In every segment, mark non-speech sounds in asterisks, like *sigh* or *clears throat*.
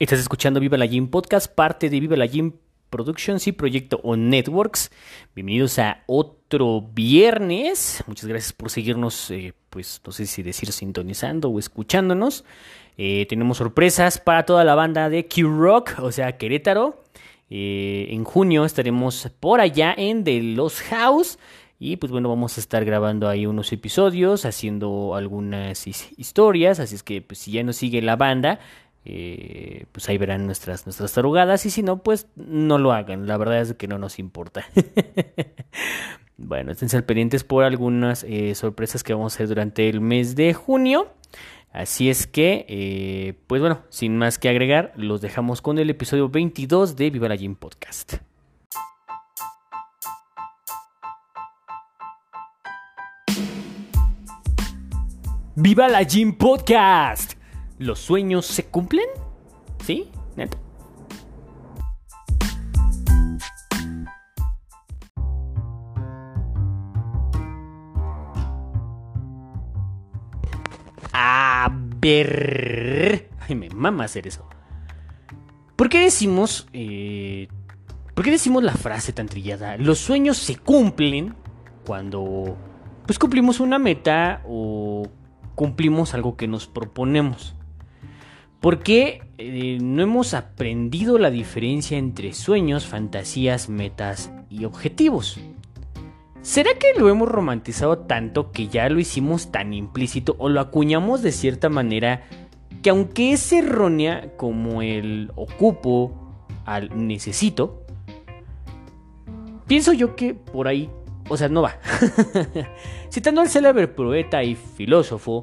Estás escuchando Viva la Gym Podcast, parte de Viva la Gym Productions y Proyecto o Networks. Bienvenidos a otro viernes. Muchas gracias por seguirnos, eh, pues no sé si decir sintonizando o escuchándonos. Eh, tenemos sorpresas para toda la banda de Q-Rock, o sea, Querétaro. Eh, en junio estaremos por allá en The Los House. Y pues bueno, vamos a estar grabando ahí unos episodios, haciendo algunas historias. Así es que pues si ya nos sigue la banda, eh, pues ahí verán nuestras, nuestras tarugadas y si no, pues no lo hagan, la verdad es que no nos importa. *laughs* bueno, estén pendientes por algunas eh, sorpresas que vamos a hacer durante el mes de junio. Así es que, eh, pues bueno, sin más que agregar, los dejamos con el episodio 22 de Viva la Gym Podcast. Viva la Gym Podcast. ¿Los sueños se cumplen? ¿Sí? Neta. A ver. Ay, me mama hacer eso. ¿Por qué decimos. Eh, ¿Por qué decimos la frase tan trillada? Los sueños se cumplen cuando. Pues cumplimos una meta o cumplimos algo que nos proponemos. ¿Por qué eh, no hemos aprendido la diferencia entre sueños, fantasías, metas y objetivos? ¿Será que lo hemos romantizado tanto que ya lo hicimos tan implícito o lo acuñamos de cierta manera que aunque es errónea como el ocupo al necesito, pienso yo que por ahí, o sea, no va. *laughs* Citando al célebre poeta y filósofo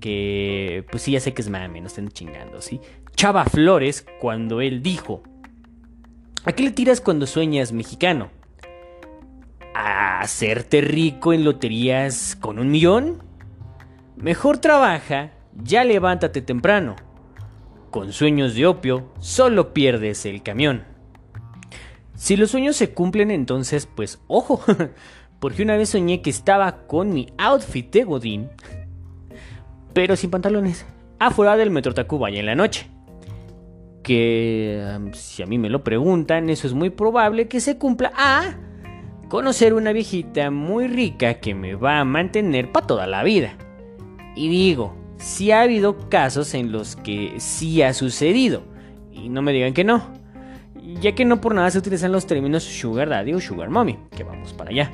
que pues sí, ya sé que es mame, no estén chingando, ¿sí? Chava Flores, cuando él dijo, ¿a qué le tiras cuando sueñas mexicano? ¿A hacerte rico en loterías con un millón? Mejor trabaja, ya levántate temprano. Con sueños de opio, solo pierdes el camión. Si los sueños se cumplen entonces, pues ojo, *laughs* porque una vez soñé que estaba con mi outfit de Godín pero sin pantalones, afuera del Metro Tacubaya en la noche. Que si a mí me lo preguntan, eso es muy probable que se cumpla a conocer una viejita muy rica que me va a mantener para toda la vida. Y digo, si ha habido casos en los que sí ha sucedido, y no me digan que no, ya que no por nada se utilizan los términos sugar daddy o sugar mommy, que vamos para allá.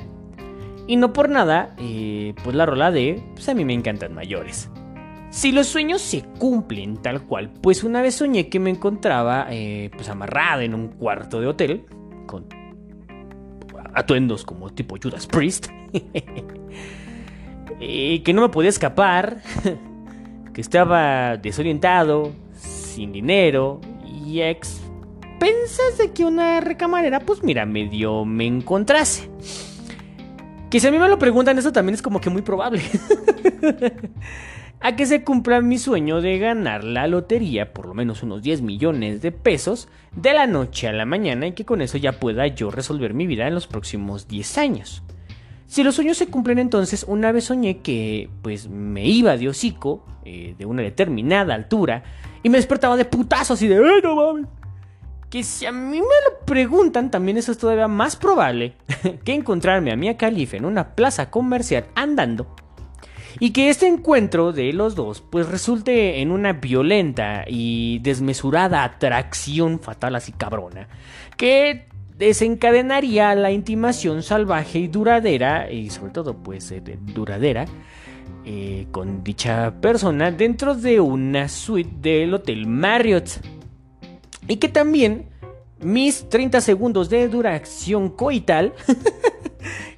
Y no por nada, eh, pues la rola de, pues a mí me encantan mayores. Si los sueños se cumplen tal cual, pues una vez soñé que me encontraba eh, pues amarrada en un cuarto de hotel con atuendos como tipo Judas Priest, *laughs* y que no me podía escapar, *laughs* que estaba desorientado, sin dinero y a expensas de que una recamarera pues mira medio me encontrase. Que si a mí me lo preguntan eso también es como que muy probable. *laughs* a que se cumpla mi sueño de ganar la lotería, por lo menos unos 10 millones de pesos, de la noche a la mañana y que con eso ya pueda yo resolver mi vida en los próximos 10 años. Si los sueños se cumplen entonces, una vez soñé que pues me iba de hocico eh, de una determinada altura y me despertaba de putazo así de ¡Ay, no mames! Que si a mí me lo preguntan, también eso es todavía más probable *laughs* que encontrarme a Mia Khalifa en una plaza comercial andando y que este encuentro de los dos pues resulte en una violenta y desmesurada atracción fatal así cabrona que desencadenaría la intimación salvaje y duradera y sobre todo pues eh, duradera eh, con dicha persona dentro de una suite del Hotel Marriott. Y que también mis 30 segundos de duración coital *laughs*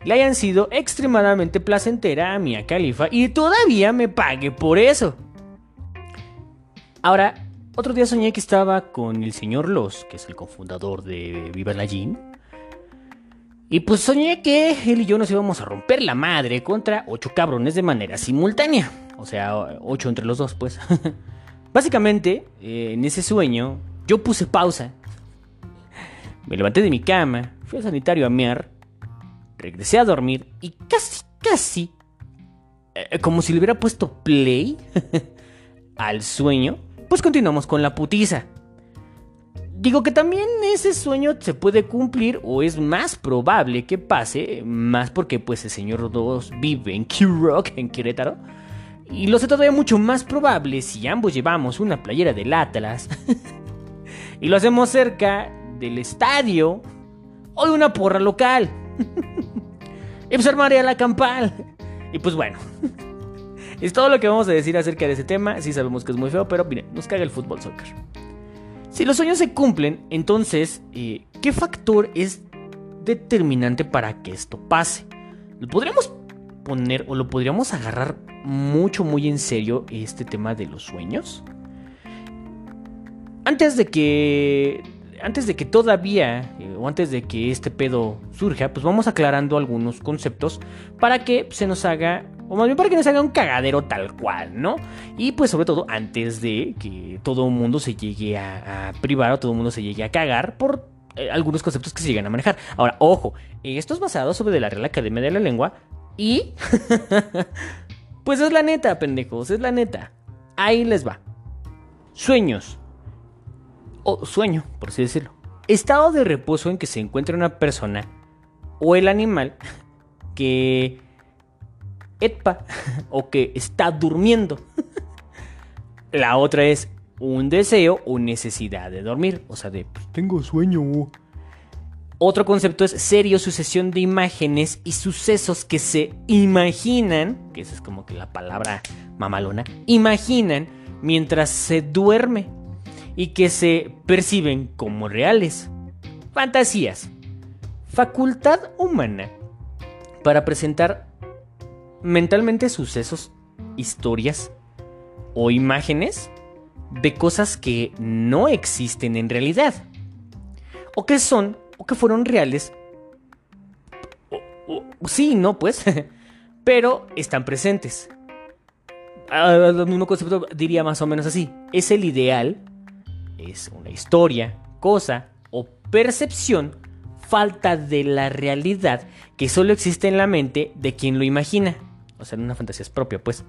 le hayan sido extremadamente placentera a Mia Khalifa y todavía me pague por eso. Ahora, otro día soñé que estaba con el señor Los, que es el cofundador de Viva la Gym. Y pues soñé que él y yo nos íbamos a romper la madre contra ocho cabrones de manera simultánea. O sea, ocho entre los dos, pues. *laughs* Básicamente, eh, en ese sueño, yo puse pausa. Me levanté de mi cama, fui al sanitario a mear regresé a dormir y casi, casi, eh, como si le hubiera puesto play *laughs* al sueño, pues continuamos con la putiza. Digo que también ese sueño se puede cumplir o es más probable que pase, más porque pues el señor 2 vive en Q-Rock, en Querétaro. Y lo sé todavía mucho más probable si ambos llevamos una playera del Atlas *laughs* y lo hacemos cerca del estadio o de una porra local. *laughs* y pues armaría la campal. Y pues bueno, *laughs* es todo lo que vamos a decir acerca de ese tema. Sí sabemos que es muy feo, pero miren, nos caga el fútbol soccer. Si los sueños se cumplen, entonces, eh, ¿qué factor es determinante para que esto pase? Lo podríamos poner o lo podríamos agarrar mucho, muy en serio este tema de los sueños. Antes de que. Antes de que todavía, eh, o antes de que este pedo surja, pues vamos aclarando algunos conceptos para que se nos haga, o más bien para que nos haga un cagadero tal cual, ¿no? Y pues sobre todo antes de que todo el mundo se llegue a, privar o todo el mundo se llegue a cagar por eh, algunos conceptos que se llegan a manejar. Ahora, ojo, esto es basado sobre la Real Academia de la Lengua y... *laughs* pues es la neta, pendejos, es la neta. Ahí les va. Sueños. O sueño, por así decirlo. Estado de reposo en que se encuentra una persona o el animal que... Etpa *laughs* o que está durmiendo. *laughs* La otra es un deseo o necesidad de dormir. O sea, de pues, tengo sueño. Otro concepto es serio sucesión de imágenes y sucesos que se imaginan, que esa es como que la palabra mamalona, imaginan mientras se duerme y que se perciben como reales. Fantasías. Facultad humana para presentar mentalmente sucesos, historias o imágenes de cosas que no existen en realidad o que son o que fueron reales. sí, no, pues. *laughs* Pero están presentes. El mismo concepto diría más o menos así. Es el ideal, es una historia, cosa o percepción falta de la realidad que solo existe en la mente de quien lo imagina. O sea, una fantasía es propia, pues.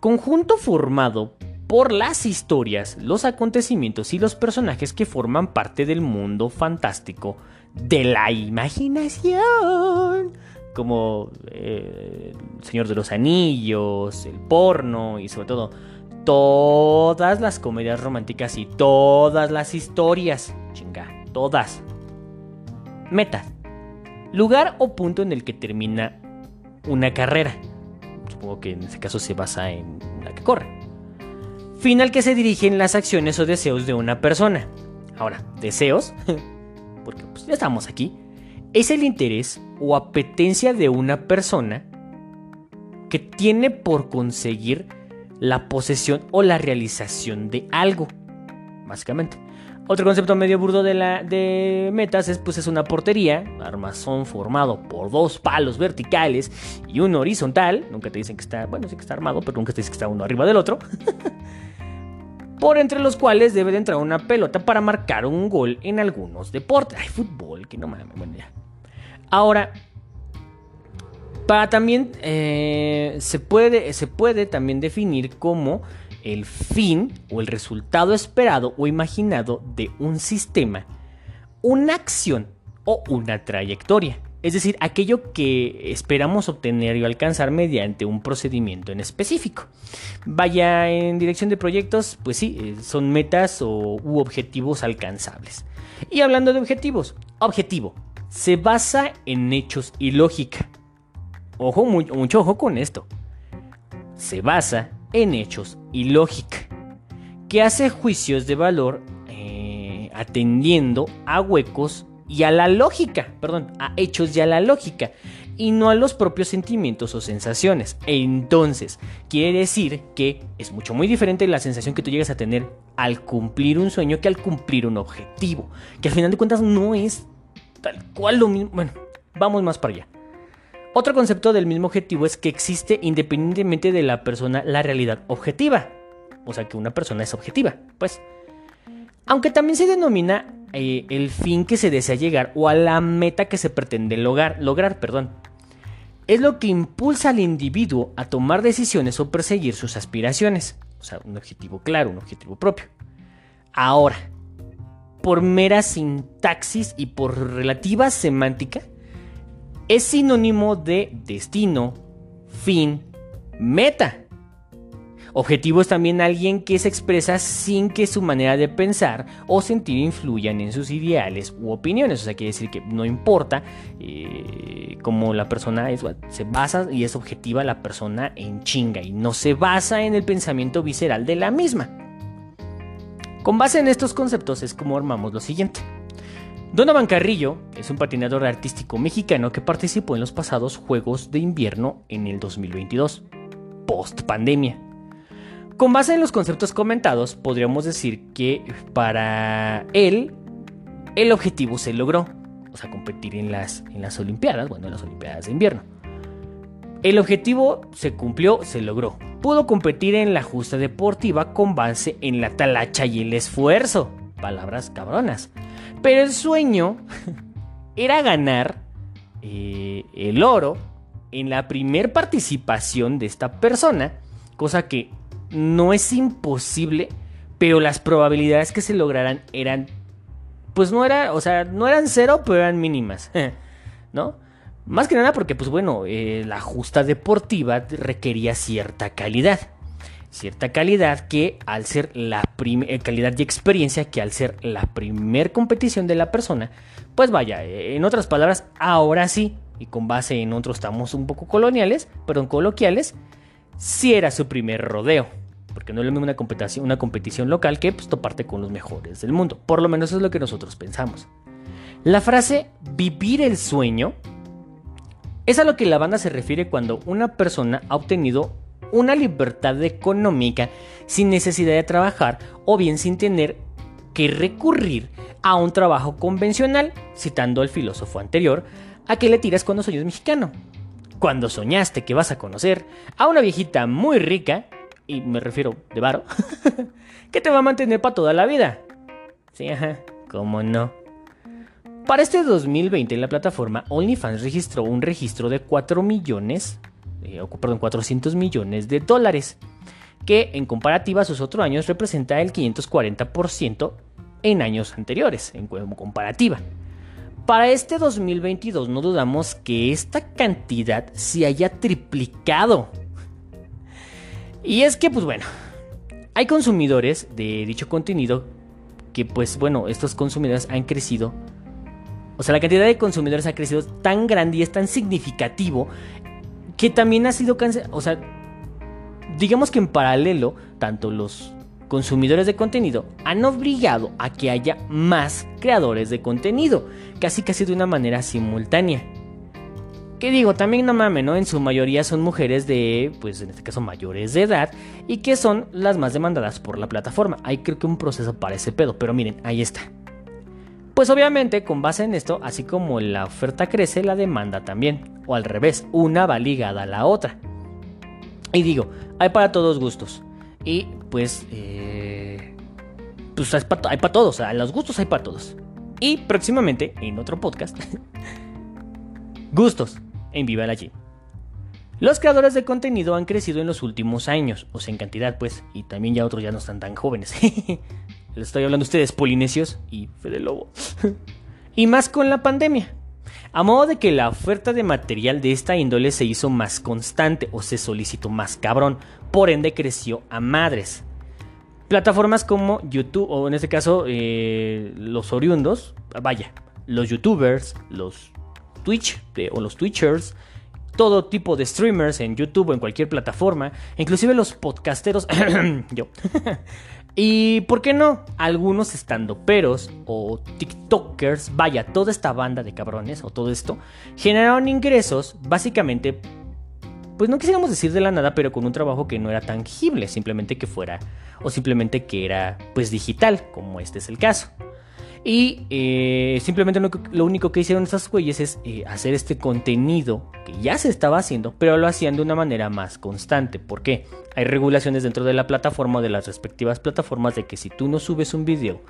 Conjunto formado por las historias, los acontecimientos y los personajes que forman parte del mundo fantástico de la imaginación. Como eh, El Señor de los Anillos, el porno y sobre todo todas las comedias románticas y todas las historias. Chinga, todas. Meta. Lugar o punto en el que termina una carrera. Supongo que en este caso se basa en la que corre fin al que se dirigen las acciones o deseos de una persona. Ahora, deseos, *laughs* porque pues, ya estamos aquí, es el interés o apetencia de una persona que tiene por conseguir la posesión o la realización de algo, básicamente. Otro concepto medio burdo de, la, de metas es, pues, es una portería, armazón formado por dos palos verticales y uno horizontal. Nunca te dicen que está, bueno, sí que está armado, pero nunca te dicen que está uno arriba del otro. *laughs* por entre los cuales debe de entrar una pelota para marcar un gol en algunos deportes. Ay, fútbol, que no mames, bueno, ya. Ahora, para también eh, se, puede, se puede también definir como el fin o el resultado esperado o imaginado de un sistema, una acción o una trayectoria es decir, aquello que esperamos obtener y alcanzar mediante un procedimiento en específico. Vaya en dirección de proyectos, pues sí, eh, son metas o, u objetivos alcanzables. Y hablando de objetivos, objetivo, se basa en hechos y lógica. Ojo, mucho, ojo con esto. Se basa en hechos y lógica, que hace juicios de valor eh, atendiendo a huecos y a la lógica, perdón, a hechos y a la lógica, y no a los propios sentimientos o sensaciones. Entonces, quiere decir que es mucho muy diferente la sensación que tú llegas a tener al cumplir un sueño que al cumplir un objetivo, que al final de cuentas no es tal cual lo mismo. Bueno, vamos más para allá. Otro concepto del mismo objetivo es que existe independientemente de la persona la realidad objetiva. O sea que una persona es objetiva, pues. Aunque también se denomina eh, el fin que se desea llegar o a la meta que se pretende lograr, lograr perdón. Es lo que impulsa al individuo a tomar decisiones o perseguir sus aspiraciones. O sea, un objetivo claro, un objetivo propio. Ahora, por mera sintaxis y por relativa semántica, es sinónimo de destino, fin, meta. Objetivo es también alguien que se expresa sin que su manera de pensar o sentir influyan en sus ideales u opiniones. O sea, quiere decir que no importa eh, cómo la persona es, se basa y es objetiva la persona en chinga y no se basa en el pensamiento visceral de la misma. Con base en estos conceptos es como armamos lo siguiente. Donovan Carrillo es un patinador artístico mexicano que participó en los pasados Juegos de Invierno en el 2022, post pandemia. Con base en los conceptos comentados, podríamos decir que para él el objetivo se logró, o sea, competir en las, en las Olimpiadas, bueno, en las Olimpiadas de invierno. El objetivo se cumplió, se logró. Pudo competir en la justa deportiva con base en la talacha y el esfuerzo. Palabras cabronas. Pero el sueño era ganar eh, el oro en la primer participación de esta persona, cosa que no es imposible, pero las probabilidades que se lograran eran, pues no era, o sea, no eran cero, pero eran mínimas, *laughs* ¿no? Más que nada porque, pues bueno, eh, la justa deportiva requería cierta calidad. Cierta calidad que al ser la eh, calidad y experiencia que al ser la primer competición de la persona, pues vaya, eh, en otras palabras, ahora sí, y con base en otros estamos un poco coloniales, perdón, coloquiales, sí era su primer rodeo. Porque no es lo mismo una competición, una competición local que pues, toparte con los mejores del mundo. Por lo menos es lo que nosotros pensamos. La frase vivir el sueño es a lo que la banda se refiere cuando una persona ha obtenido una libertad económica sin necesidad de trabajar o bien sin tener que recurrir a un trabajo convencional, citando al filósofo anterior, a que le tiras cuando soñas mexicano. Cuando soñaste que vas a conocer a una viejita muy rica y me refiero de varo, *laughs* que te va a mantener para toda la vida. Sí, ajá, cómo no. Para este 2020 la plataforma OnlyFans registró un registro de 4 millones, eh, perdón, 400 millones de dólares, que en comparativa a sus otros años representa el 540% en años anteriores, en comparativa. Para este 2022 no dudamos que esta cantidad se haya triplicado y es que, pues bueno, hay consumidores de dicho contenido que, pues bueno, estos consumidores han crecido. O sea, la cantidad de consumidores ha crecido tan grande y es tan significativo que también ha sido O sea, digamos que en paralelo, tanto los consumidores de contenido han obligado a que haya más creadores de contenido, casi casi de una manera simultánea. Que digo, también no mames, ¿no? En su mayoría son mujeres de, pues en este caso mayores de edad y que son las más demandadas por la plataforma. Hay creo que un proceso para ese pedo, pero miren, ahí está. Pues obviamente con base en esto, así como la oferta crece, la demanda también. O al revés, una va ligada a la otra. Y digo, hay para todos gustos. Y pues, eh, pues hay para todos, los gustos hay para todos. Y próximamente, en otro podcast, *laughs* gustos en Viva la Los creadores de contenido han crecido en los últimos años, o sea, en cantidad, pues, y también ya otros ya no están tan jóvenes. *laughs* Les estoy hablando a ustedes, polinesios y Fede Lobo. *laughs* y más con la pandemia. A modo de que la oferta de material de esta índole se hizo más constante o se solicitó más cabrón, por ende creció a madres. Plataformas como YouTube, o en este caso eh, los oriundos, vaya, los youtubers, los Twitch o los Twitchers, todo tipo de streamers en YouTube o en cualquier plataforma, inclusive los podcasteros, *coughs* yo. Y por qué no, algunos estando peros o TikTokers, vaya, toda esta banda de cabrones o todo esto, generaron ingresos básicamente, pues no quisiéramos decir de la nada, pero con un trabajo que no era tangible, simplemente que fuera, o simplemente que era pues digital, como este es el caso. Y eh, simplemente lo, único que hicieron estas güeyes es eh, hacer este contenido que ya se estaba haciendo, pero lo hacían de una manera más constante. ¿Por qué? Hay regulaciones dentro de la plataforma o de las respectivas plataformas de que si tú no subes un video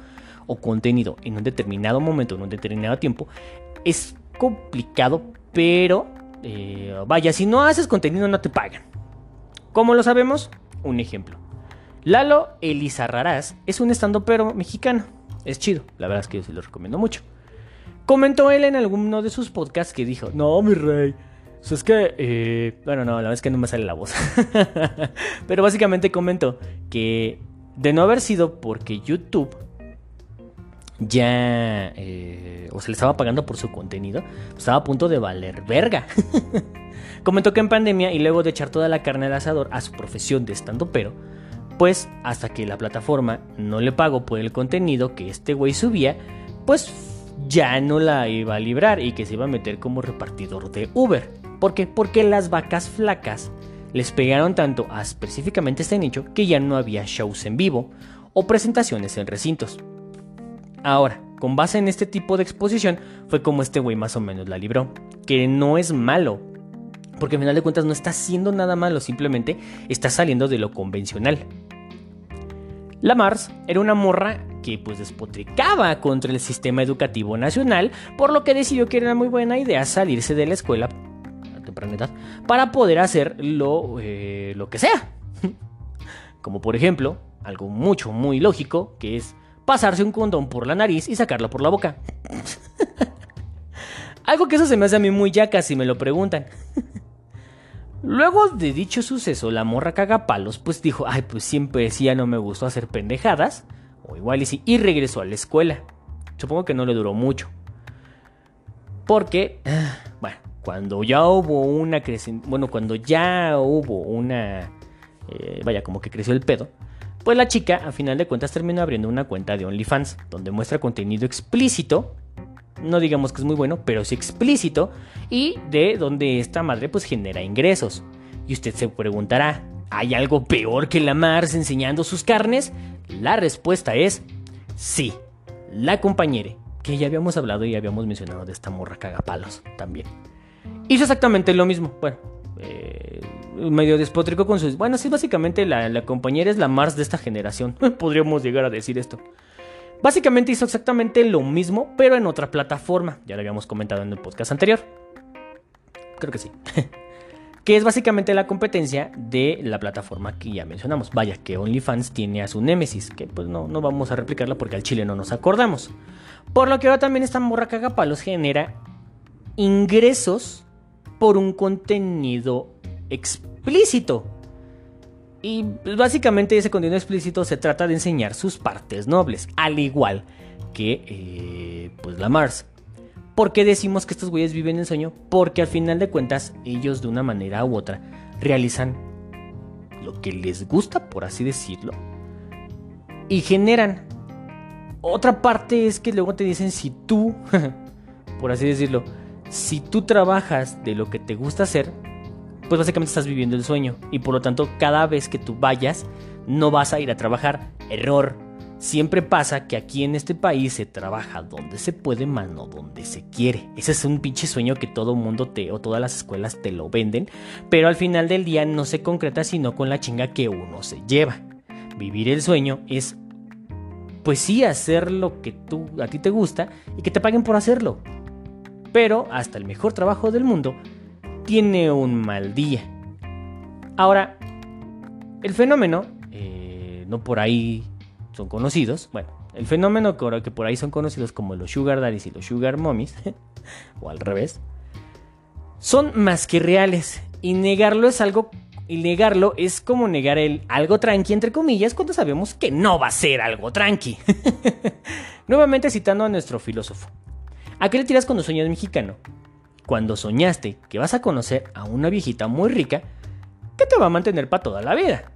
o contenido en un determinado momento, en un determinado tiempo, es complicado, pero eh, vaya, si no haces contenido no te pagan. ¿Cómo lo sabemos? Un ejemplo. Lalo Elizarrarás es un estando pero mexicano es chido. La verdad es que yo sí lo recomiendo mucho. Comentó él en alguno de sus podcasts que dijo, no, mi rey. Es que, eh, bueno, no, la verdad es que no me sale la voz. *laughs* Pero básicamente comentó que de no haber sido porque YouTube ya, eh, o se le estaba pagando por su contenido, estaba a punto de valer verga. *laughs* Comentó que en pandemia y luego de echar toda la carne al asador a su profesión de estando pero, pues hasta que la plataforma no le pagó por el contenido que este güey subía, pues ya no la iba a librar y que se iba a meter como repartidor de Uber. ¿Por qué? Porque las vacas flacas les pegaron tanto a específicamente este nicho que ya no había shows en vivo o presentaciones en recintos. Ahora, con base en este tipo de exposición fue como este güey más o menos la libró, que no es malo, porque al final de cuentas no está haciendo nada malo, simplemente está saliendo de lo convencional. La Mars era una morra que pues despotricaba contra el sistema educativo nacional, por lo que decidió que era muy buena idea salirse de la escuela a temprana edad para poder hacer lo, eh, lo que sea. *laughs* Como por ejemplo, algo mucho, muy lógico, que es pasarse un condón por la nariz y sacarlo por la boca. *laughs* algo que eso se me hace a mí muy yaca si me lo preguntan. *laughs* Luego de dicho suceso, la morra cagapalos, pues dijo, ay, pues siempre decía no me gustó hacer pendejadas, o igual y sí, y regresó a la escuela. Supongo que no le duró mucho. Porque, *sighs* bueno, cuando ya hubo una bueno, cuando ya hubo una, eh, vaya, como que creció el pedo, pues la chica, a final de cuentas, terminó abriendo una cuenta de OnlyFans, donde muestra contenido explícito no digamos que es muy bueno, pero sí explícito, y de donde esta madre pues genera ingresos. Y usted se preguntará, ¿hay algo peor que la Mars enseñando sus carnes? La respuesta es sí, la compañera, que ya habíamos hablado y habíamos mencionado de esta morra cagapalos también. Hizo exactamente lo mismo, bueno, eh, medio despótrico con sus... Bueno, sí, básicamente la, la compañera es la Mars de esta generación, *laughs* podríamos llegar a decir esto. Básicamente hizo exactamente lo mismo, pero en otra plataforma. Ya lo habíamos comentado en el podcast anterior. Creo que sí. *laughs* que es básicamente la competencia de la plataforma que ya mencionamos. Vaya, que OnlyFans tiene a su Nemesis, que pues no, no vamos a replicarla porque al chile no nos acordamos. Por lo que ahora también esta morra cagapalos genera ingresos por un contenido explícito. Y básicamente ese contenido explícito se trata de enseñar sus partes nobles, al igual que eh, pues la Mars. ¿Por qué decimos que estos güeyes viven en sueño? Porque al final de cuentas ellos de una manera u otra realizan lo que les gusta, por así decirlo, y generan. Otra parte es que luego te dicen si tú, *laughs* por así decirlo, si tú trabajas de lo que te gusta hacer, pues básicamente estás viviendo el sueño. Y por lo tanto, cada vez que tú vayas, no vas a ir a trabajar. Error. Siempre pasa que aquí en este país se trabaja donde se puede, más no donde se quiere. Ese es un pinche sueño que todo mundo te o todas las escuelas te lo venden, pero al final del día no se concreta sino con la chinga que uno se lleva. Vivir el sueño es pues sí hacer lo que tú a ti te gusta y que te paguen por hacerlo. Pero hasta el mejor trabajo del mundo tiene un mal día. Ahora, el fenómeno, eh, no por ahí son conocidos, bueno, el fenómeno que por ahí son conocidos como los sugar daddies y los sugar mommies, *laughs* o al revés, son más que reales. Y negarlo es algo, y negarlo es como negar el algo tranqui, entre comillas, cuando sabemos que no va a ser algo tranqui. *laughs* Nuevamente citando a nuestro filósofo. ¿A qué le tiras cuando sueñas mexicano? Cuando soñaste que vas a conocer a una viejita muy rica que te va a mantener para toda la vida.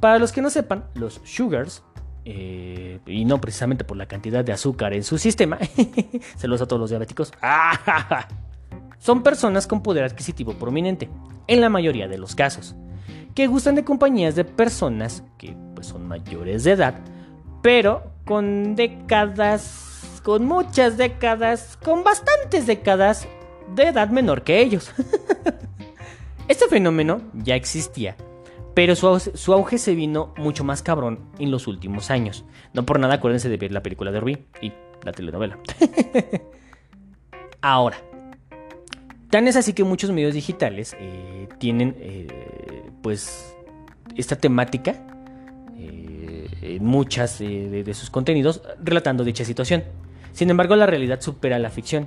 Para los que no sepan, los sugars, eh, y no precisamente por la cantidad de azúcar en su sistema, *laughs* se los a todos los diabéticos, *laughs* son personas con poder adquisitivo prominente, en la mayoría de los casos, que gustan de compañías de personas que pues, son mayores de edad, pero con décadas, con muchas décadas, con bastantes décadas de edad menor que ellos. *laughs* este fenómeno ya existía, pero su, auge se vino mucho más cabrón en los últimos años. No por nada acuérdense de ver la película de Rubí y la telenovela. *laughs* Ahora, tan es así que muchos medios digitales eh, tienen eh, pues esta temática eh, en muchas de, de sus contenidos relatando dicha situación. Sin embargo, la realidad supera la ficción,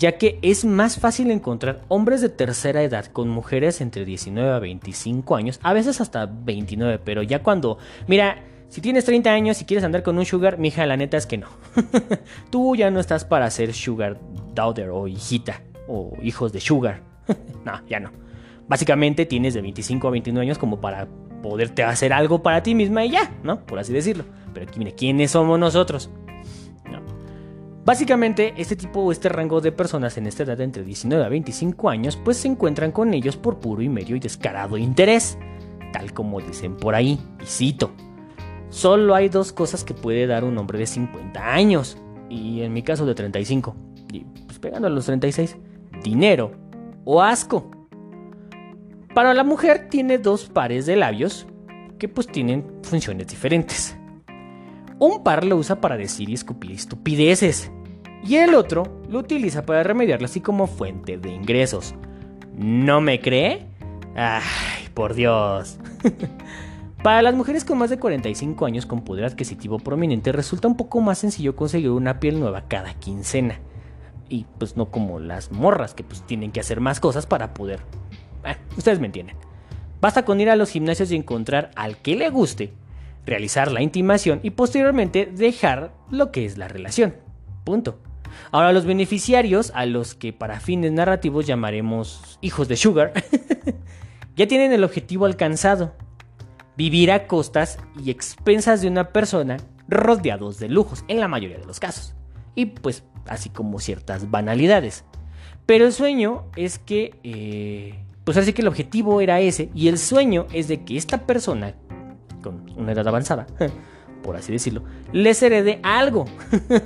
ya que es más fácil encontrar hombres de tercera edad con mujeres entre 19 a 25 años, a veces hasta 29, pero ya cuando, mira, si tienes 30 años y quieres andar con un sugar, mija, la neta es que no. *laughs* Tú ya no estás para ser sugar daughter o hijita o hijos de sugar. *laughs* no, ya no. Básicamente tienes de 25 a 29 años como para poderte hacer algo para ti misma y ya, ¿no? Por así decirlo. Pero mire, ¿quiénes somos nosotros? Básicamente, este tipo o este rango de personas en esta edad de entre 19 a 25 años, pues se encuentran con ellos por puro y medio y descarado interés, tal como dicen por ahí, y cito. Solo hay dos cosas que puede dar un hombre de 50 años, y en mi caso de 35, y pues pegando a los 36, dinero o asco. Para la mujer tiene dos pares de labios que pues tienen funciones diferentes. Un par lo usa para decir y escupir estupideces. Y el otro lo utiliza para remediarlo así como fuente de ingresos. ¿No me cree? Ay, por Dios. *laughs* para las mujeres con más de 45 años con poder adquisitivo prominente resulta un poco más sencillo conseguir una piel nueva cada quincena. Y pues no como las morras que pues tienen que hacer más cosas para poder... Eh, ustedes me entienden. Basta con ir a los gimnasios y encontrar al que le guste realizar la intimación y posteriormente dejar lo que es la relación. Punto. Ahora los beneficiarios, a los que para fines narrativos llamaremos hijos de Sugar, *laughs* ya tienen el objetivo alcanzado. Vivir a costas y expensas de una persona rodeados de lujos, en la mayoría de los casos. Y pues así como ciertas banalidades. Pero el sueño es que... Eh, pues así que el objetivo era ese y el sueño es de que esta persona con una edad avanzada, *laughs* por así decirlo, les herede algo.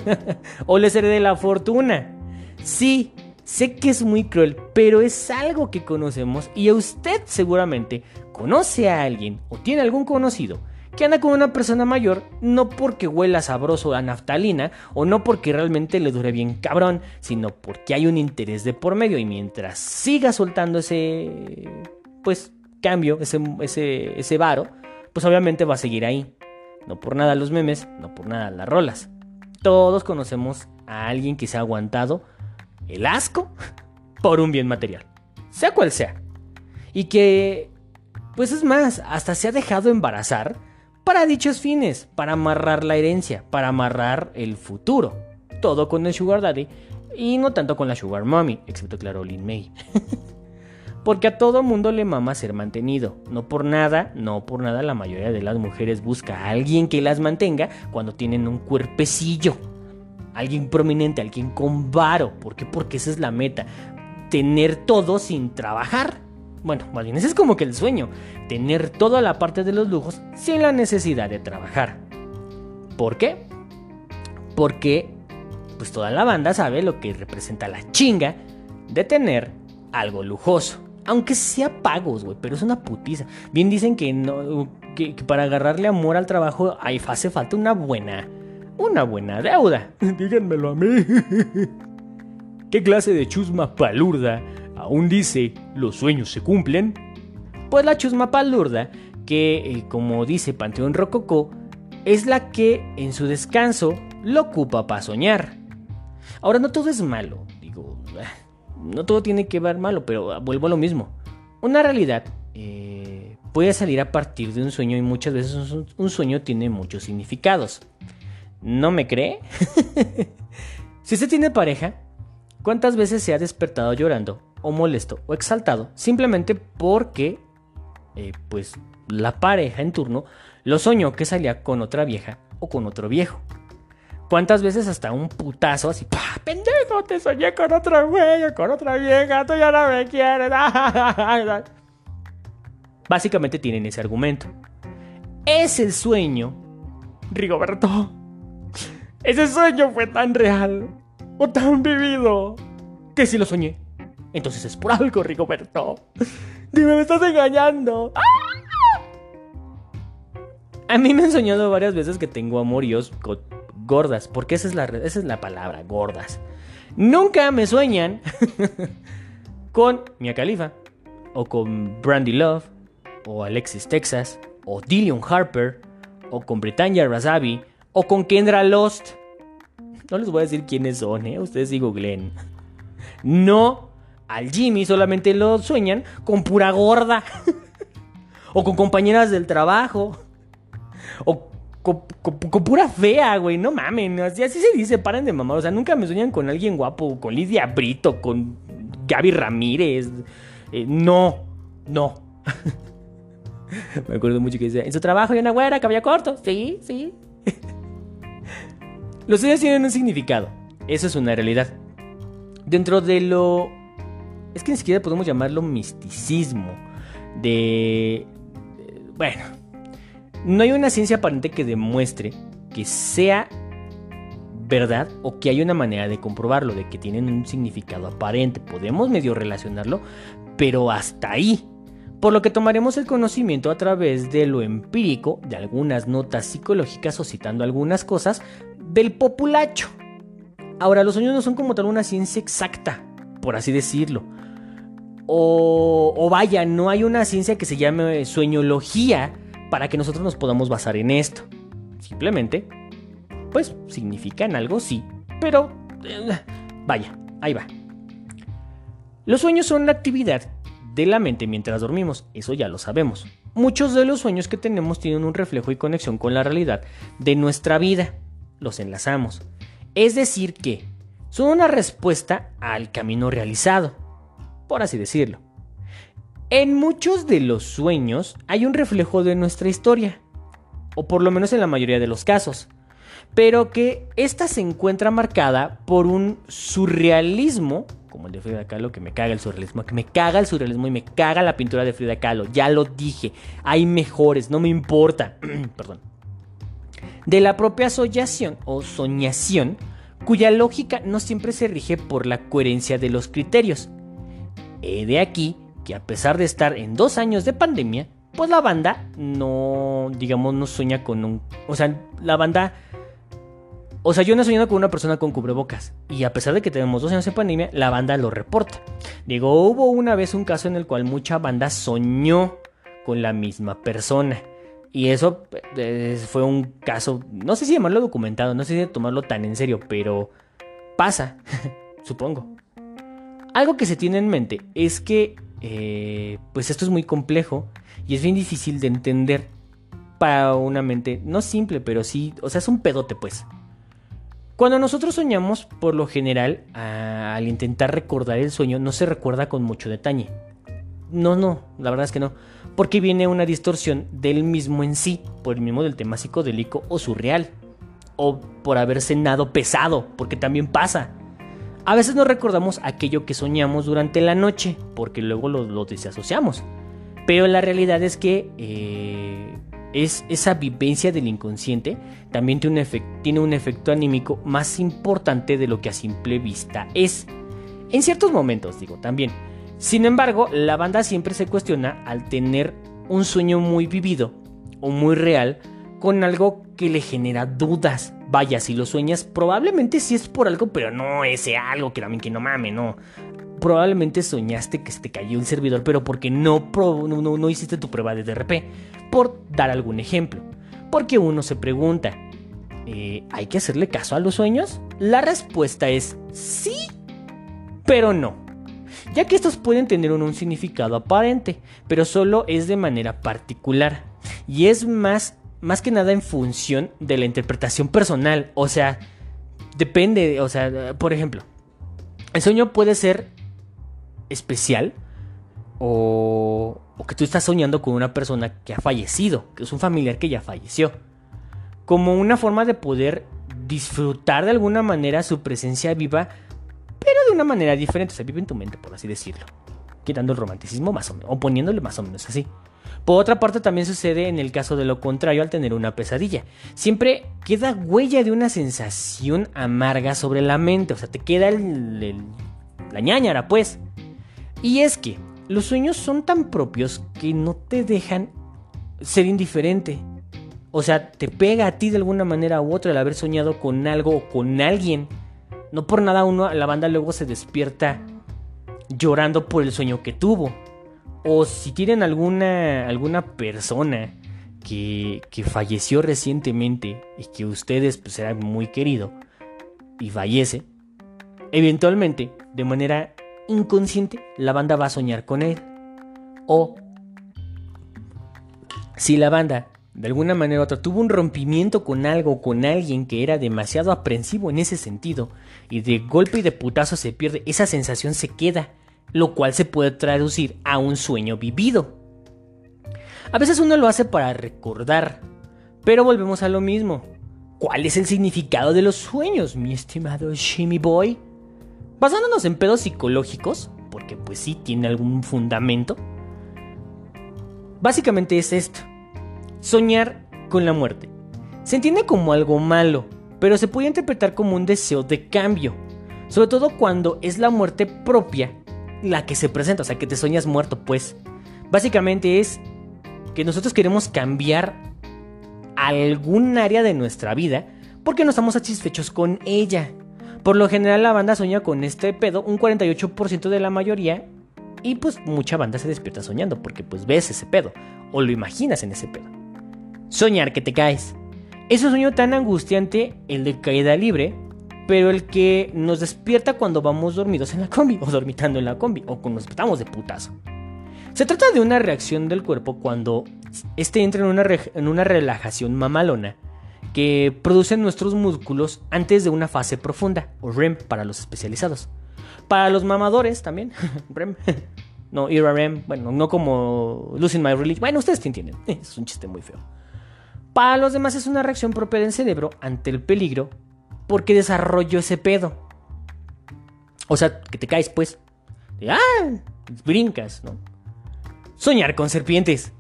*laughs* o les herede la fortuna. Sí, sé que es muy cruel, pero es algo que conocemos y usted seguramente conoce a alguien o tiene algún conocido que anda con una persona mayor no porque huela sabroso a naftalina o no porque realmente le dure bien cabrón, sino porque hay un interés de por medio y mientras siga soltando ese pues cambio, ese ese ese varo, pues obviamente va a seguir ahí. No por nada los memes, no por nada las rolas. Todos conocemos a alguien que se ha aguantado el asco *laughs* por un bien material, sea cual sea. Y que, pues es más, hasta se ha dejado embarazar para dichos fines, para amarrar la herencia, para amarrar el futuro. Todo con el Sugar Daddy y no tanto con la Sugar Mommy, excepto claro Lin May. *laughs* Porque a todo mundo le mama ser mantenido. No por nada, no por nada la mayoría de las mujeres busca a alguien que las mantenga cuando tienen un cuerpecillo. Alguien prominente, alguien con varo. ¿Por qué? Porque esa es la meta. Tener todo sin trabajar. Bueno, más bien ese es como que el sueño. Tener toda la parte de los lujos sin la necesidad de trabajar. ¿Por qué? Porque pues toda la banda sabe lo que representa la chinga de tener algo lujoso. Aunque sea pagos, güey, pero es una putiza. Bien dicen que, no, que, para agarrarle amor al trabajo hace falta una buena, una buena deuda. *laughs* Díganmelo a mí. *laughs* ¿Qué clase de chusma palurda aún dice los sueños se cumplen? Pues la chusma palurda, que eh, como dice Panteón Rococó, es la que en su descanso lo ocupa para soñar. Ahora no todo es malo, no todo tiene que ver malo, pero vuelvo a lo mismo. Una realidad eh, puede salir a partir de un sueño y muchas veces un, sueño tiene muchos significados. ¿No me cree? *laughs* si usted tiene pareja, ¿cuántas veces se ha despertado llorando o molesto o exaltado simplemente porque eh, pues la pareja en turno lo soñó que salía con otra vieja o con otro viejo? ¿Cuántas veces hasta un putazo así, ¡pah! ¡Pendejo! Te soñé con otro güey, con otra vieja, tú ya no me quieres. *laughs* Básicamente tienen ese argumento. Es el sueño, Rigoberto. *laughs* Ese sueño fue tan real o tan vivido que si lo soñé. Entonces es por algo, Rigoberto. *laughs* Dime, me estás engañando. A mí me han soñado varias veces que tengo amoríos con gordas, porque esa es la, esa es la palabra, gordas. Nunca me sueñan *laughs* con Mia Khalifa, o con Brandy Love, o Alexis Texas, o Dillion Harper, o con Britannia Razavi, o con Kendra Lost. No les voy a decir quiénes son, ¿eh? Ustedes sí googleen. *laughs* No, al Jimmy solamente lo sueñan con pura gorda. *laughs* o con compañeras del trabajo. O con, pura fea, güey. No mamen. Así, se dice, paren de mamar. O sea, nunca me sueñan con alguien guapo. Con Lidia Brito, con Gaby Ramírez. Eh, no, no. *laughs* me acuerdo mucho que dice, en su trabajo hay una güera, cabello corto. Sí, sí. *laughs* Los sueños tienen un significado. Eso es una realidad. Dentro de lo... Es que ni siquiera podemos llamarlo misticismo. De... Bueno. No hay una ciencia aparente que demuestre que sea verdad o que hay una manera de comprobarlo, de que tienen un significado aparente. Podemos medio relacionarlo, pero hasta ahí. Por lo que tomaremos el conocimiento a través de lo empírico, de algunas notas psicológicas o citando algunas cosas del populacho. Ahora, los sueños no son como tal una ciencia exacta, por así decirlo. O, o vaya, no hay una ciencia que se llame sueñología para que nosotros nos podamos basar en esto. Simplemente, pues significan algo, sí. Pero, eh, vaya, ahí va. Los sueños son la actividad de la mente mientras dormimos, eso ya lo sabemos. Muchos de los sueños que tenemos tienen un reflejo y conexión con la realidad de nuestra vida. Los enlazamos. Es decir, que son una respuesta al camino realizado, por así decirlo. En muchos de los sueños hay un reflejo de nuestra historia, o por lo menos en la mayoría de los casos, pero que ésta se encuentra marcada por un surrealismo, como el de Frida Kahlo, que me caga el surrealismo, que me caga el surrealismo y me caga la pintura de Frida Kahlo, ya lo dije, hay mejores, no me importa, *clears throat* perdón de la propia soñación o soñación, cuya lógica no siempre se rige por la coherencia de los criterios. He de aquí que a pesar de estar en dos años de pandemia, pues la banda no, digamos, no sueña con un... O sea, la banda... O sea, yo no he soñado con una persona con cubrebocas. Y a pesar de que tenemos dos años de pandemia, la banda lo reporta. Digo, hubo una vez un caso en el cual mucha banda soñó con la misma persona. Y eso eh, fue un caso, no sé si llamarlo documentado, no sé si tomarlo tan en serio, pero pasa, *laughs* supongo. Algo que se tiene en mente es que, eh, pues esto es muy complejo y es bien difícil de entender para una mente, no simple, pero sí, o sea, es un pedote pues. Cuando nosotros soñamos, por lo general, al intentar recordar el sueño, no se recuerda con mucho detalle. No, no, la verdad es que no porque viene una distorsión del mismo en sí, por el mismo del tema psicodélico o surreal, o por haber cenado pesado, porque también pasa. A veces no recordamos aquello que soñamos durante la noche, porque luego lo, desasociamos. Pero la realidad es que eh, es esa vivencia del inconsciente también tiene un, tiene un efecto anímico más importante de lo que a simple vista es. En ciertos momentos, digo, también. Sin embargo, la banda siempre se cuestiona al tener un sueño muy vivido o muy real con algo que le genera dudas. Vaya, si lo sueñas, probablemente sí es por algo, pero no ese algo que también que no mames, no. Probablemente soñaste que se te cayó un servidor, pero porque no, hiciste tu prueba de DRP. Por dar algún ejemplo. Porque uno se pregunta, eh, ¿hay que hacerle caso a los sueños? La respuesta es sí, pero no ya que estos pueden tener un, significado aparente, pero solo es de manera particular y es más, más que nada en función de la interpretación personal, o sea, depende, o sea, por ejemplo, el sueño puede ser especial o, o que tú estás soñando con una persona que ha fallecido, que es un familiar que ya falleció, como una forma de poder disfrutar de alguna manera su presencia viva pero de una manera diferente, se vive en tu mente, por así decirlo. Quitando el romanticismo más o menos, o poniéndole más o menos así. Por otra parte, también sucede en el caso de lo contrario al tener una pesadilla. Siempre queda huella de una sensación amarga sobre la mente, o sea, te queda la ñañara, pues. Y es que los sueños son tan propios que no te dejan ser indiferente. O sea, te pega a ti de alguna manera u otra el haber soñado con algo o con alguien no por nada uno, la banda luego se despierta llorando por el sueño que tuvo. O si tienen alguna, alguna persona que, que falleció recientemente y que ustedes pues era muy querido y fallece, eventualmente, de manera inconsciente, la banda va a soñar con él. O si la banda de alguna manera u otra tuvo un rompimiento con algo, con alguien que era demasiado aprensivo en ese sentido, y de golpe y de putazo se pierde, esa sensación se queda, lo cual se puede traducir a un sueño vivido. A veces uno lo hace para recordar, pero volvemos a lo mismo. ¿Cuál es el significado de los sueños, mi estimado Shimmy Boy? Basándonos en pedos psicológicos, porque pues sí tiene algún fundamento, básicamente es esto. Soñar con la muerte. Se entiende como algo malo, pero se puede interpretar como un deseo de cambio, sobre todo cuando es la muerte propia la que se presenta, o sea, que te sueñas muerto, pues. Básicamente es que nosotros queremos cambiar algún área de nuestra vida porque no estamos satisfechos con ella. Por lo general la banda sueña con este pedo un 48% de la mayoría y pues mucha banda se despierta soñando porque pues ves ese pedo o lo imaginas en ese pedo. Soñar que te caes. Es un sueño tan angustiante el de caída libre, pero el que nos despierta cuando vamos dormidos en la combi, o dormitando en la combi, o cuando nos despertamos de putazo. Se trata de una reacción del cuerpo cuando este entra en una, en una relajación mamalona que producen nuestros músculos antes de una fase profunda, o REM para los especializados. Para los mamadores también, *laughs* REM. No, era REM, bueno, no como Losing My Religion. Bueno, ustedes te entienden, *laughs* es un chiste muy feo. Para los demás es una reacción propia del cerebro ante el peligro porque desarrolló ese pedo. O sea, que te caes pues. ¡Ah! Brincas, ¿no? Soñar con serpientes.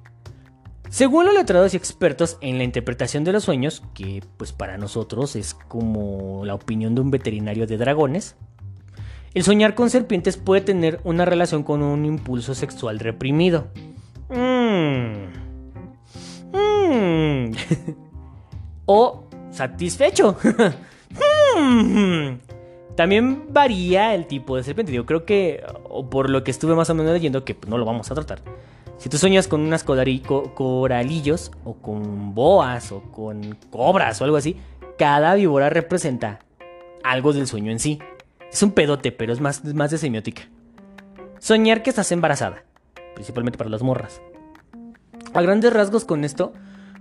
Según los letrados y expertos en la interpretación de los sueños, que pues para nosotros es como la opinión de un veterinario de dragones, el soñar con serpientes puede tener una relación con un impulso sexual reprimido. Mmm Mm. *laughs* o satisfecho. *laughs* *clears throat* También varía el tipo de serpiente. Yo creo que, o por lo que estuve más o menos leyendo, que pues, no lo vamos a tratar. Si tú sueñas con unas coralillos, o con boas, o con cobras, o algo así, cada víbora representa algo del sueño en sí. Es un pedote, pero es más, más de semiótica. Soñar que estás embarazada, principalmente para las morras. A grandes rasgos con esto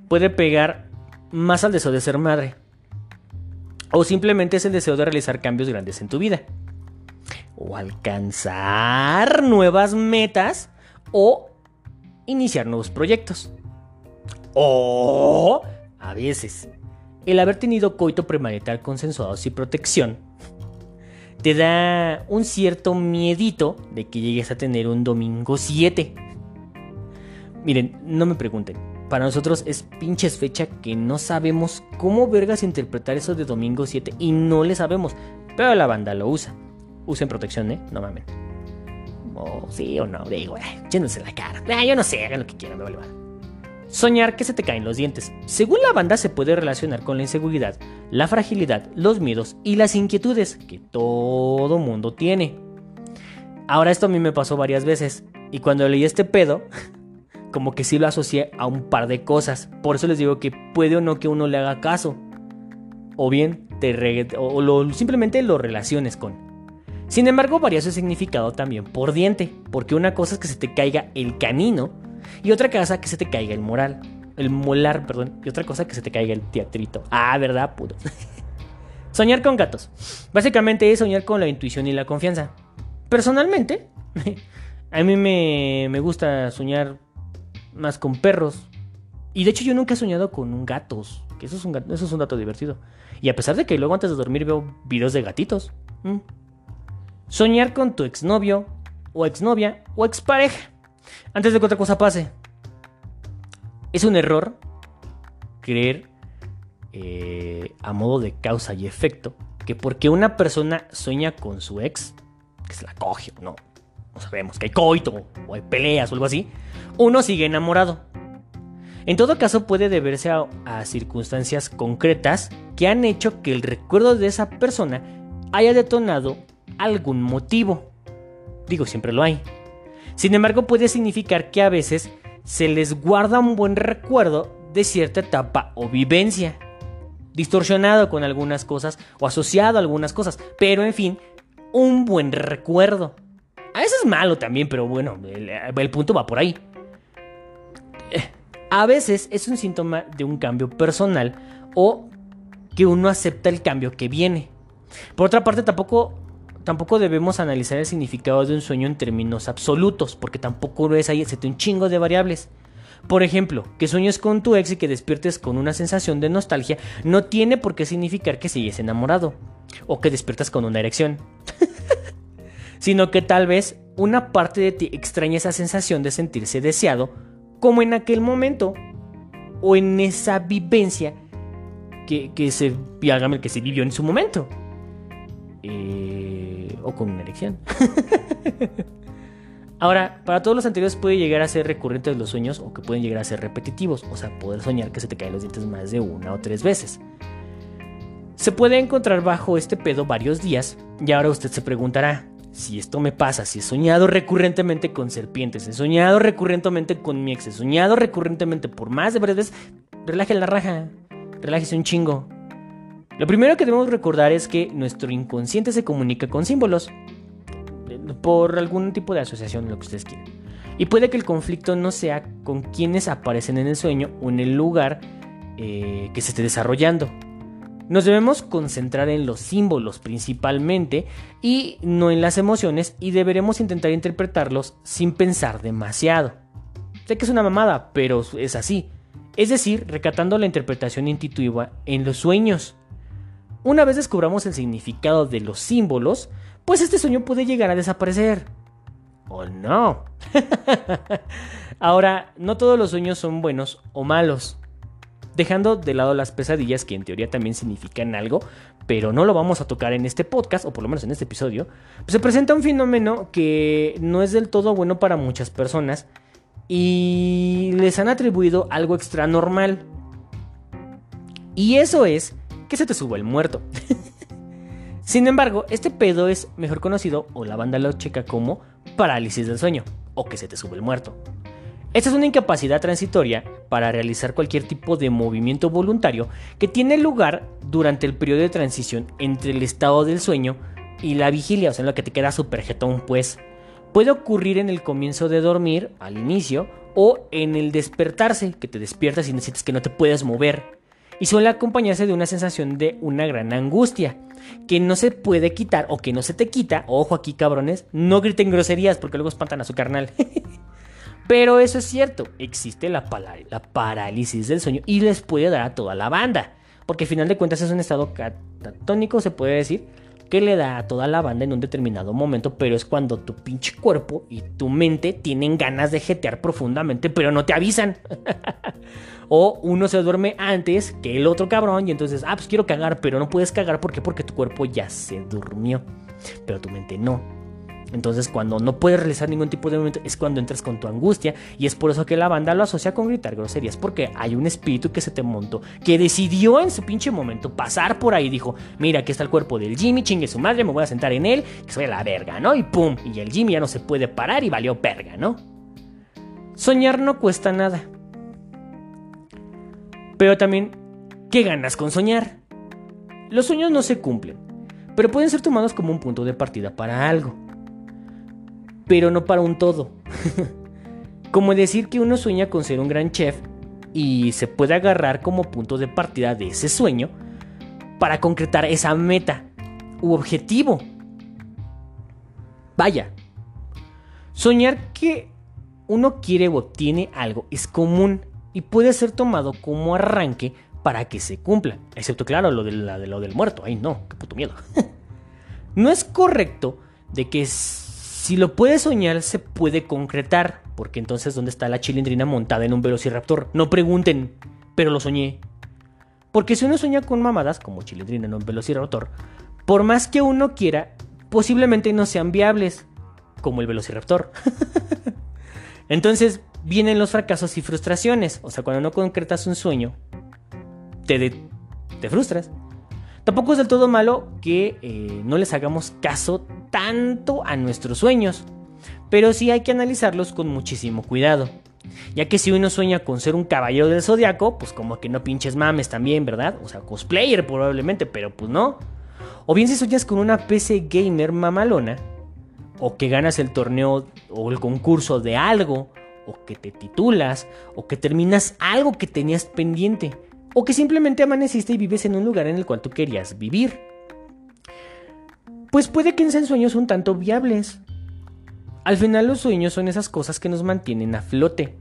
puede pegar más al deseo de ser madre. O simplemente es el deseo de realizar cambios grandes en tu vida. O alcanzar nuevas metas. O iniciar nuevos proyectos. O, a veces, el haber tenido coito premarital consensuado sin protección te da un cierto miedito de que llegues a tener un domingo 7. Miren, no me pregunten. Para nosotros es pinches fecha que no sabemos cómo vergas interpretar eso de domingo 7 y no le sabemos. Pero la banda lo usa. Usen protección, ¿eh? No mames. O sí o no, digo, eh, la cara. Ah, yo no sé, hagan lo que quieran, me vale Soñar que se te caen los dientes. Según la banda se puede relacionar con la inseguridad, la fragilidad, los miedos y las inquietudes que todo mundo tiene. Ahora esto a mí me pasó varias veces y cuando leí este pedo *laughs* como que sí lo asocié a un par de cosas. Por eso les digo que puede o no que uno le haga caso. O bien te o lo, simplemente lo relaciones con. Sin embargo, varía su significado también por diente, porque una cosa es que se te caiga el canino y otra cosa que se te caiga el moral, el molar, perdón, y otra cosa que se te caiga el teatrito. Ah, ¿verdad? Pudo. *laughs* soñar con gatos. Básicamente es soñar con la intuición y la confianza. Personalmente, *laughs* a mí me, me gusta soñar más con perros. Y de hecho yo nunca he soñado con gatos, que eso es un, eso es un dato divertido. Y a pesar de que luego antes de dormir veo videos de gatitos. Soñar con tu exnovio, o exnovia, o expareja. Antes de que otra cosa pase. Es un error creer eh, a modo de causa y efecto que porque una persona sueña con su ex, que se la coge o no, no sabemos, que hay coito o hay peleas o algo así, uno sigue enamorado. En todo caso puede deberse a, circunstancias concretas que han hecho que el recuerdo de esa persona haya detonado algún motivo. Digo, siempre lo hay. Sin embargo, puede significar que a veces se les guarda un buen recuerdo de cierta etapa o vivencia, distorsionado con algunas cosas o asociado a algunas cosas, pero en fin, un buen recuerdo. A veces es malo también, pero bueno, el, punto va por ahí. A veces es un síntoma de un cambio personal o que uno acepta el cambio que viene. Por otra parte, tampoco, tampoco debemos analizar el significado de un sueño en términos absolutos, porque tampoco es ahí, excepto un chingo de variables. Por ejemplo, que sueñes con tu ex y que despiertes con una sensación de nostalgia no tiene por qué significar que sigues enamorado o que despiertas con una erección. *laughs* Sino que tal vez una parte de ti extraña esa sensación de sentirse deseado como en aquel momento o en esa vivencia que, se, que se vivió en su momento. Eh, o con una erección. *laughs* Ahora, para todos los anteriores puede llegar a ser recurrentes los sueños o que pueden llegar a ser repetitivos, o sea, poder soñar que se te caen los dientes más de una o tres veces. Se puede encontrar bajo este pedo varios días y ahora usted se preguntará, si esto me pasa, si he soñado recurrentemente con serpientes, he soñado recurrentemente con mi ex, he soñado recurrentemente por más de veces, relaje la raja, relájese un chingo. Lo primero que debemos recordar es que nuestro inconsciente se comunica con símbolos por algún tipo de asociación, lo que ustedes quieran. Y puede que el conflicto no sea con quienes aparecen en el sueño o en el lugar eh, que se esté desarrollando. Nos debemos concentrar en los símbolos principalmente y no en las emociones y deberemos intentar interpretarlos sin pensar demasiado. Sé que es una mamada, pero es así. Es decir, recatando la interpretación intuitiva en los sueños. Una vez descubramos el significado de los símbolos, pues este sueño puede llegar a desaparecer. ¿O no? *laughs* Ahora, no todos los sueños son buenos o malos. Dejando de lado las pesadillas, que en teoría también significan algo, pero no lo vamos a tocar en este podcast, o por lo menos en este episodio, pues se presenta un fenómeno que no es del todo bueno para muchas personas y les han atribuido algo extra normal. Y eso es que se te suba el muerto. *laughs* Sin embargo, este pedo es mejor conocido, o la banda lo checa como parálisis del sueño, o que se te sube el muerto. Esta es una incapacidad transitoria para realizar cualquier tipo de movimiento voluntario que tiene lugar durante el periodo de transición entre el estado del sueño y la vigilia, o sea, en lo que te queda super jetón, pues. Puede ocurrir en el comienzo de dormir, al inicio, o en el despertarse, que te despiertas y necesitas que no te puedas mover. Y suele acompañarse de una sensación de una gran angustia que no se puede quitar o que no se te quita, ojo aquí cabrones, no griten groserías porque luego espantan a su carnal. *laughs* Pero eso es cierto, existe la, parálisis del sueño y les puede dar a toda la banda. Porque al final de cuentas es un estado catatónico, se puede decir, que le da a toda la banda en un determinado momento, pero es cuando tu pinche cuerpo y tu mente tienen ganas de jetear profundamente, pero no te avisan. *laughs* O uno se duerme antes que el otro cabrón y entonces, ah, pues quiero cagar, pero no puedes cagar. ¿Por qué? Porque tu cuerpo ya se durmió, pero tu mente no. Entonces, cuando no puedes realizar ningún tipo de movimiento, es cuando entras con tu angustia. Y es por eso que la banda lo asocia con gritar groserías. Porque hay un espíritu que se te montó, que decidió en su pinche momento pasar por ahí. Dijo: Mira, aquí está el cuerpo del Jimmy, chingue su madre, me voy a sentar en él, que soy la verga, ¿no? Y pum. Y el Jimmy ya no se puede parar y valió verga, ¿no? Soñar no cuesta nada. Pero también, ¿qué ganas con soñar? Los sueños no se cumplen, pero pueden ser tomados como un punto de partida para algo. Pero no para un todo. *laughs* como decir que uno sueña con ser un gran chef y se puede agarrar como punto de partida de ese sueño para concretar esa meta u objetivo. Vaya, soñar que uno quiere o obtiene algo es común y puede ser tomado como arranque para que se cumpla. Excepto, claro, lo, de lo del muerto. Ay, no, qué puto miedo. *laughs* no es correcto de que si lo puede soñar se puede concretar. Porque entonces, ¿dónde está la chilindrina montada en un velociraptor? No pregunten, pero lo soñé. Porque si uno sueña con mamadas, como chilindrina en un velociraptor, por más que uno quiera, posiblemente no sean viables, como el velociraptor. *laughs* entonces, vienen los fracasos y frustraciones. O sea, cuando no concretas un sueño, te, te frustras. Tampoco es del todo malo que eh, no les hagamos caso tanto a nuestros sueños, pero sí hay que analizarlos con muchísimo cuidado. Ya que si uno sueña con ser un caballero del zodiaco, pues como que no pinches mames también, ¿verdad? O sea, cosplayer probablemente, pero pues no. O bien si sueñas con una PC gamer mamalona, o que ganas el torneo o el concurso de algo, o que te titulas, o que terminas algo que tenías pendiente, o que simplemente amaneciste y vives en un lugar en el cual tú querías vivir. Pues puede que sean sueños un tanto viables. Al final los sueños son esas cosas que nos mantienen a flote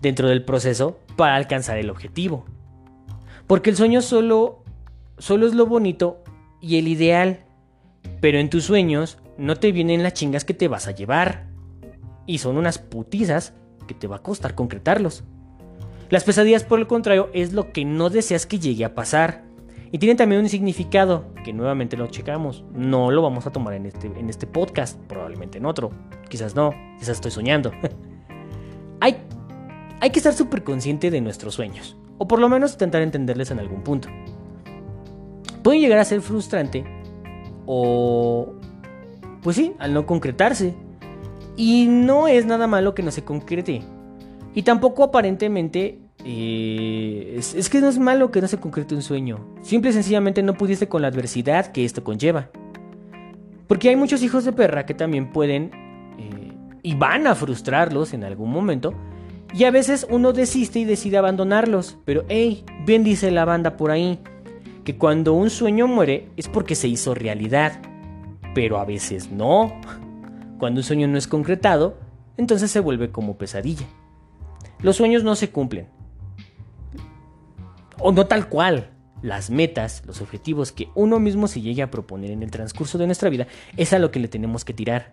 dentro del proceso para alcanzar el objetivo. Porque el sueño solo, solo es lo bonito y el ideal. Pero en tus sueños no te vienen las chingas que te vas a llevar. Y son unas putizas que te va a costar concretarlos. Las pesadillas, por el contrario, es lo que no deseas que llegue a pasar. Y tienen también un significado que nuevamente lo checamos. No lo vamos a tomar en este, en este podcast, probablemente en otro. Quizás no, quizás estoy soñando. *laughs* hay, hay que estar súper consciente de nuestros sueños. O por lo menos intentar entenderles en algún punto. Pueden llegar a ser frustrante o... Pues sí, al no concretarse. Y no es nada malo que no se concrete. Y tampoco aparentemente eh, es, que no es malo que no se concrete un sueño. Simple y sencillamente no pudiste con la adversidad que esto conlleva. Porque hay muchos hijos de perra que también pueden eh, y van a frustrarlos en algún momento. Y a veces uno desiste y decide abandonarlos. Pero hey, bien dice la banda por ahí, que cuando un sueño muere es porque se hizo realidad. Pero a veces no. Cuando un sueño no es concretado, entonces se vuelve como pesadilla. Los sueños no se cumplen. O no tal cual. Las metas, los objetivos que uno mismo se llegue a proponer en el transcurso de nuestra vida es a lo que le tenemos que tirar.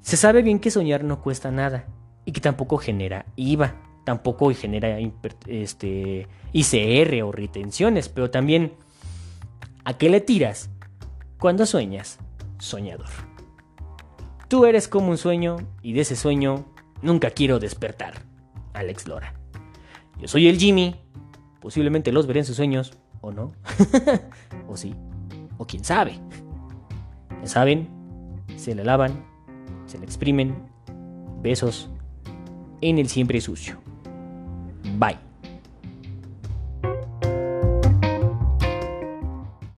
Se sabe bien que soñar no cuesta nada y que tampoco genera IVA, tampoco genera este, ICR o retenciones, pero también ¿a qué le tiras cuando sueñas, soñador? Tú eres como un sueño y de ese sueño nunca quiero despertar. Alex Lora. Yo soy el Jimmy. Posiblemente los veré en sus sueños, o no. *laughs* o sí. O quién sabe. Ya saben, se le lavan, se le exprimen. Besos en el siempre sucio. Bye.